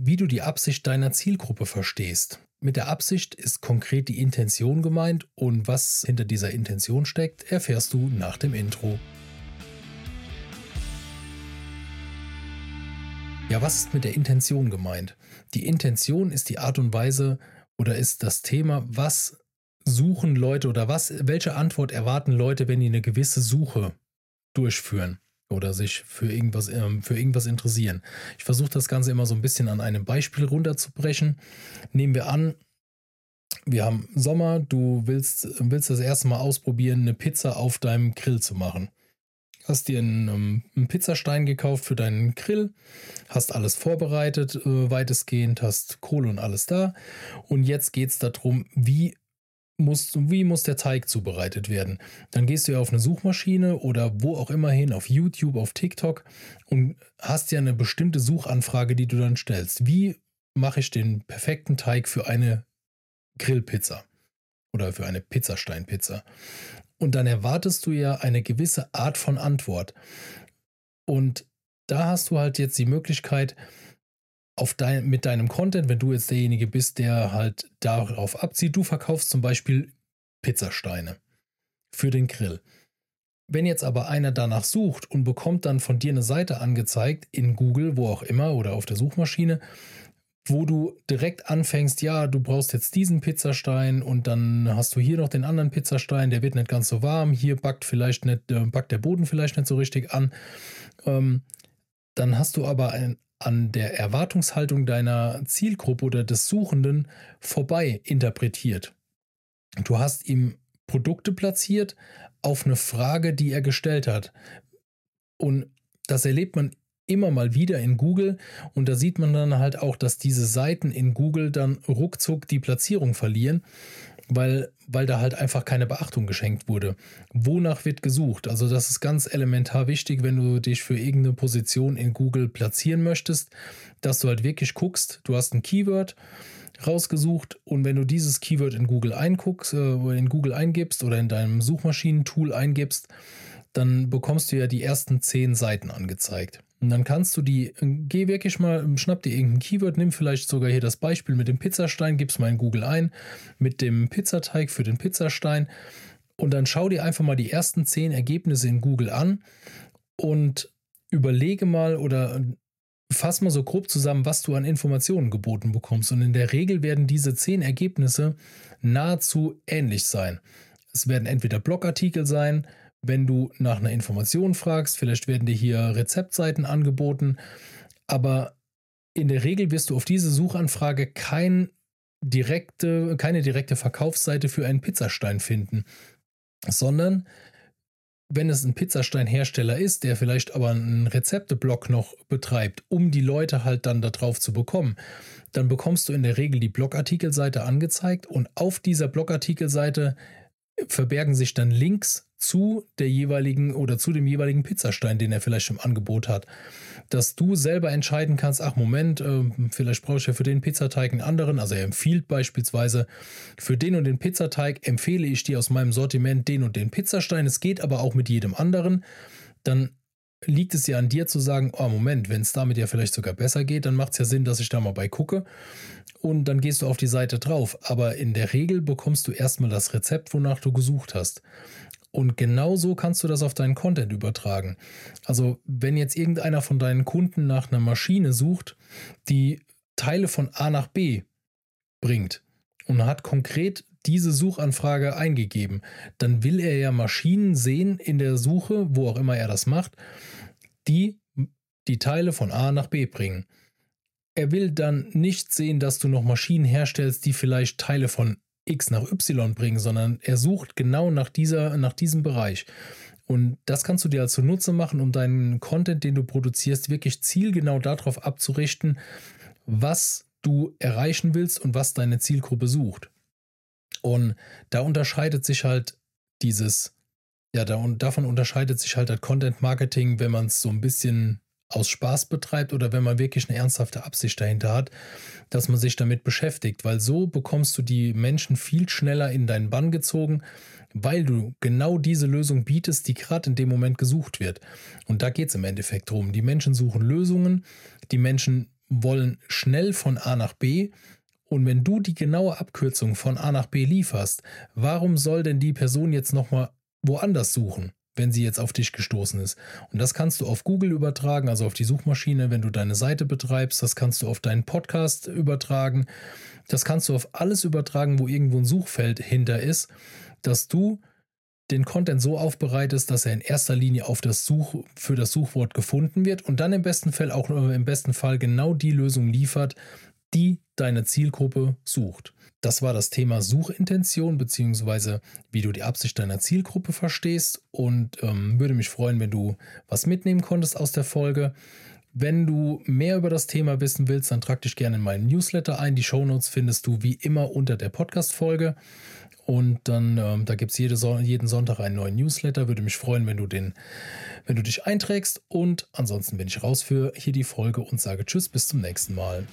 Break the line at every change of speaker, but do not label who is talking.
wie du die Absicht deiner Zielgruppe verstehst. Mit der Absicht ist konkret die Intention gemeint und was hinter dieser Intention steckt, erfährst du nach dem Intro. Ja, was ist mit der Intention gemeint? Die Intention ist die Art und Weise oder ist das Thema, was suchen Leute oder was, welche Antwort erwarten Leute, wenn die eine gewisse Suche durchführen oder sich für irgendwas, ähm, für irgendwas interessieren. Ich versuche das Ganze immer so ein bisschen an einem Beispiel runterzubrechen. Nehmen wir an, wir haben Sommer, du willst, willst das erste Mal ausprobieren, eine Pizza auf deinem Grill zu machen. Hast dir einen, ähm, einen Pizzastein gekauft für deinen Grill, hast alles vorbereitet, äh, weitestgehend, hast Kohle und alles da. Und jetzt geht es darum, wie muss, wie muss der Teig zubereitet werden? Dann gehst du ja auf eine Suchmaschine oder wo auch immer hin, auf YouTube, auf TikTok und hast ja eine bestimmte Suchanfrage, die du dann stellst. Wie mache ich den perfekten Teig für eine Grillpizza oder für eine Pizzasteinpizza? Und dann erwartest du ja eine gewisse Art von Antwort. Und da hast du halt jetzt die Möglichkeit, auf dein, mit deinem Content, wenn du jetzt derjenige bist, der halt darauf abzieht, du verkaufst zum Beispiel Pizzasteine für den Grill. Wenn jetzt aber einer danach sucht und bekommt dann von dir eine Seite angezeigt, in Google, wo auch immer oder auf der Suchmaschine, wo du direkt anfängst, ja, du brauchst jetzt diesen Pizzastein und dann hast du hier noch den anderen Pizzastein, der wird nicht ganz so warm, hier backt vielleicht nicht, äh, backt der Boden vielleicht nicht so richtig an. Ähm, dann hast du aber ein, an der Erwartungshaltung deiner Zielgruppe oder des Suchenden vorbei interpretiert. Du hast ihm Produkte platziert auf eine Frage, die er gestellt hat. Und das erlebt man immer mal wieder in Google und da sieht man dann halt auch, dass diese Seiten in Google dann ruckzuck die Platzierung verlieren, weil, weil da halt einfach keine Beachtung geschenkt wurde. Wonach wird gesucht? Also das ist ganz elementar wichtig, wenn du dich für irgendeine Position in Google platzieren möchtest, dass du halt wirklich guckst, du hast ein Keyword rausgesucht und wenn du dieses Keyword in Google einguckst, äh, in Google eingibst oder in deinem Suchmaschinentool eingibst, dann bekommst du ja die ersten zehn Seiten angezeigt. Und dann kannst du die, geh wirklich mal, schnapp dir irgendein Keyword, nimm vielleicht sogar hier das Beispiel mit dem Pizzastein, gib's mal in Google ein, mit dem Pizzateig für den Pizzastein und dann schau dir einfach mal die ersten zehn Ergebnisse in Google an und überlege mal oder fass mal so grob zusammen, was du an Informationen geboten bekommst. Und in der Regel werden diese zehn Ergebnisse nahezu ähnlich sein. Es werden entweder Blogartikel sein, wenn du nach einer Information fragst. Vielleicht werden dir hier Rezeptseiten angeboten. Aber in der Regel wirst du auf diese Suchanfrage kein direkte, keine direkte Verkaufsseite für einen Pizzastein finden, sondern wenn es ein Pizzasteinhersteller ist, der vielleicht aber einen Rezepteblock noch betreibt, um die Leute halt dann darauf zu bekommen, dann bekommst du in der Regel die Blogartikelseite angezeigt und auf dieser Blogartikelseite verbergen sich dann Links zu der jeweiligen oder zu dem jeweiligen Pizzastein, den er vielleicht im Angebot hat. Dass du selber entscheiden kannst, ach Moment, äh, vielleicht brauche ich ja für den Pizzateig einen anderen. Also er empfiehlt beispielsweise, für den und den Pizzateig empfehle ich dir aus meinem Sortiment den und den Pizzastein. Es geht aber auch mit jedem anderen. Dann liegt es ja an dir zu sagen, oh Moment, wenn es damit ja vielleicht sogar besser geht, dann macht es ja Sinn, dass ich da mal bei gucke und dann gehst du auf die Seite drauf. Aber in der Regel bekommst du erstmal das Rezept, wonach du gesucht hast. Und genau so kannst du das auf deinen Content übertragen. Also, wenn jetzt irgendeiner von deinen Kunden nach einer Maschine sucht, die Teile von A nach B bringt und hat konkret diese Suchanfrage eingegeben, dann will er ja Maschinen sehen in der Suche, wo auch immer er das macht, die die Teile von A nach B bringen. Er will dann nicht sehen, dass du noch Maschinen herstellst, die vielleicht Teile von X nach Y bringen, sondern er sucht genau nach, dieser, nach diesem Bereich. Und das kannst du dir als zunutze machen, um deinen Content, den du produzierst, wirklich zielgenau darauf abzurichten, was du erreichen willst und was deine Zielgruppe sucht. Und da unterscheidet sich halt dieses, ja, da, und davon unterscheidet sich halt das Content Marketing, wenn man es so ein bisschen aus Spaß betreibt oder wenn man wirklich eine ernsthafte Absicht dahinter hat, dass man sich damit beschäftigt, weil so bekommst du die Menschen viel schneller in deinen Bann gezogen, weil du genau diese Lösung bietest, die gerade in dem Moment gesucht wird. Und da geht es im Endeffekt drum. Die Menschen suchen Lösungen, die Menschen wollen schnell von A nach B. Und wenn du die genaue Abkürzung von A nach B lieferst, warum soll denn die Person jetzt nochmal woanders suchen? wenn sie jetzt auf dich gestoßen ist. Und das kannst du auf Google übertragen, also auf die Suchmaschine, wenn du deine Seite betreibst. Das kannst du auf deinen Podcast übertragen. Das kannst du auf alles übertragen, wo irgendwo ein Suchfeld hinter ist, dass du den Content so aufbereitest, dass er in erster Linie auf das Such, für das Suchwort gefunden wird und dann im besten Fall auch im besten Fall genau die Lösung liefert, die deine Zielgruppe sucht. Das war das Thema Suchintention beziehungsweise wie du die Absicht deiner Zielgruppe verstehst und ähm, würde mich freuen, wenn du was mitnehmen konntest aus der Folge. Wenn du mehr über das Thema wissen willst, dann trag dich gerne in meinen Newsletter ein. Die Shownotes findest du wie immer unter der Podcast-Folge. Und dann, ähm, da gibt es jede so jeden Sonntag einen neuen Newsletter. Würde mich freuen, wenn du den, wenn du dich einträgst. Und ansonsten bin ich raus für hier die Folge und sage Tschüss, bis zum nächsten Mal.